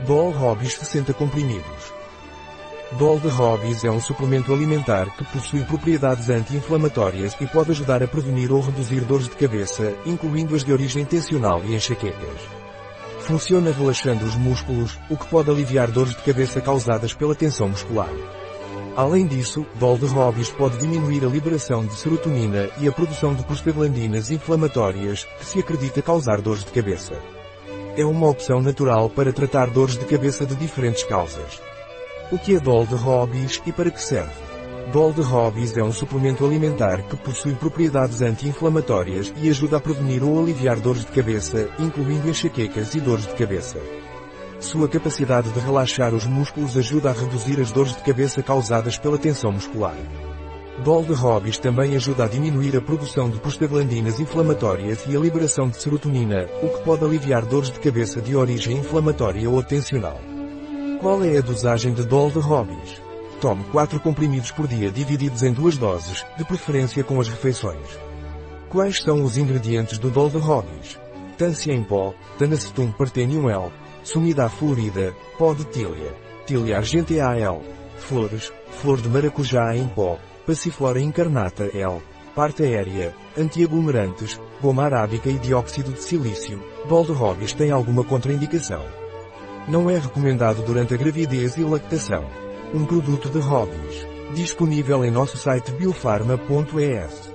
Dol Hobbies 60 comprimidos. Dol de Hobbies é um suplemento alimentar que possui propriedades anti-inflamatórias e pode ajudar a prevenir ou reduzir dores de cabeça, incluindo as de origem tensional e enxaquecas. Funciona relaxando os músculos, o que pode aliviar dores de cabeça causadas pela tensão muscular. Além disso, Dol de Hobbies pode diminuir a liberação de serotonina e a produção de prostaglandinas inflamatórias, que se acredita causar dores de cabeça. É uma opção natural para tratar dores de cabeça de diferentes causas. O que é Dol de Hobbies e para que serve? Dol de Hobbies é um suplemento alimentar que possui propriedades anti-inflamatórias e ajuda a prevenir ou aliviar dores de cabeça, incluindo enxaquecas e dores de cabeça. Sua capacidade de relaxar os músculos ajuda a reduzir as dores de cabeça causadas pela tensão muscular. Dol de Hobbies também ajuda a diminuir a produção de prostaglandinas inflamatórias e a liberação de serotonina, o que pode aliviar dores de cabeça de origem inflamatória ou tensional. Qual é a dosagem de Dol de Hobbies? Tome 4 comprimidos por dia divididos em duas doses, de preferência com as refeições. Quais são os ingredientes do Dol de Hobbies? Tância em pó, Tanacetum partenium L, Sumida florida, pó de tília, Tilia argentea L, flores, flor de maracujá em pó, Passiflora incarnata L. Parte aérea, antiaglomerantes, goma arábica e dióxido de silício. Hobbies tem alguma contraindicação. Não é recomendado durante a gravidez e lactação. Um produto de Hobbies. Disponível em nosso site biofarma.es.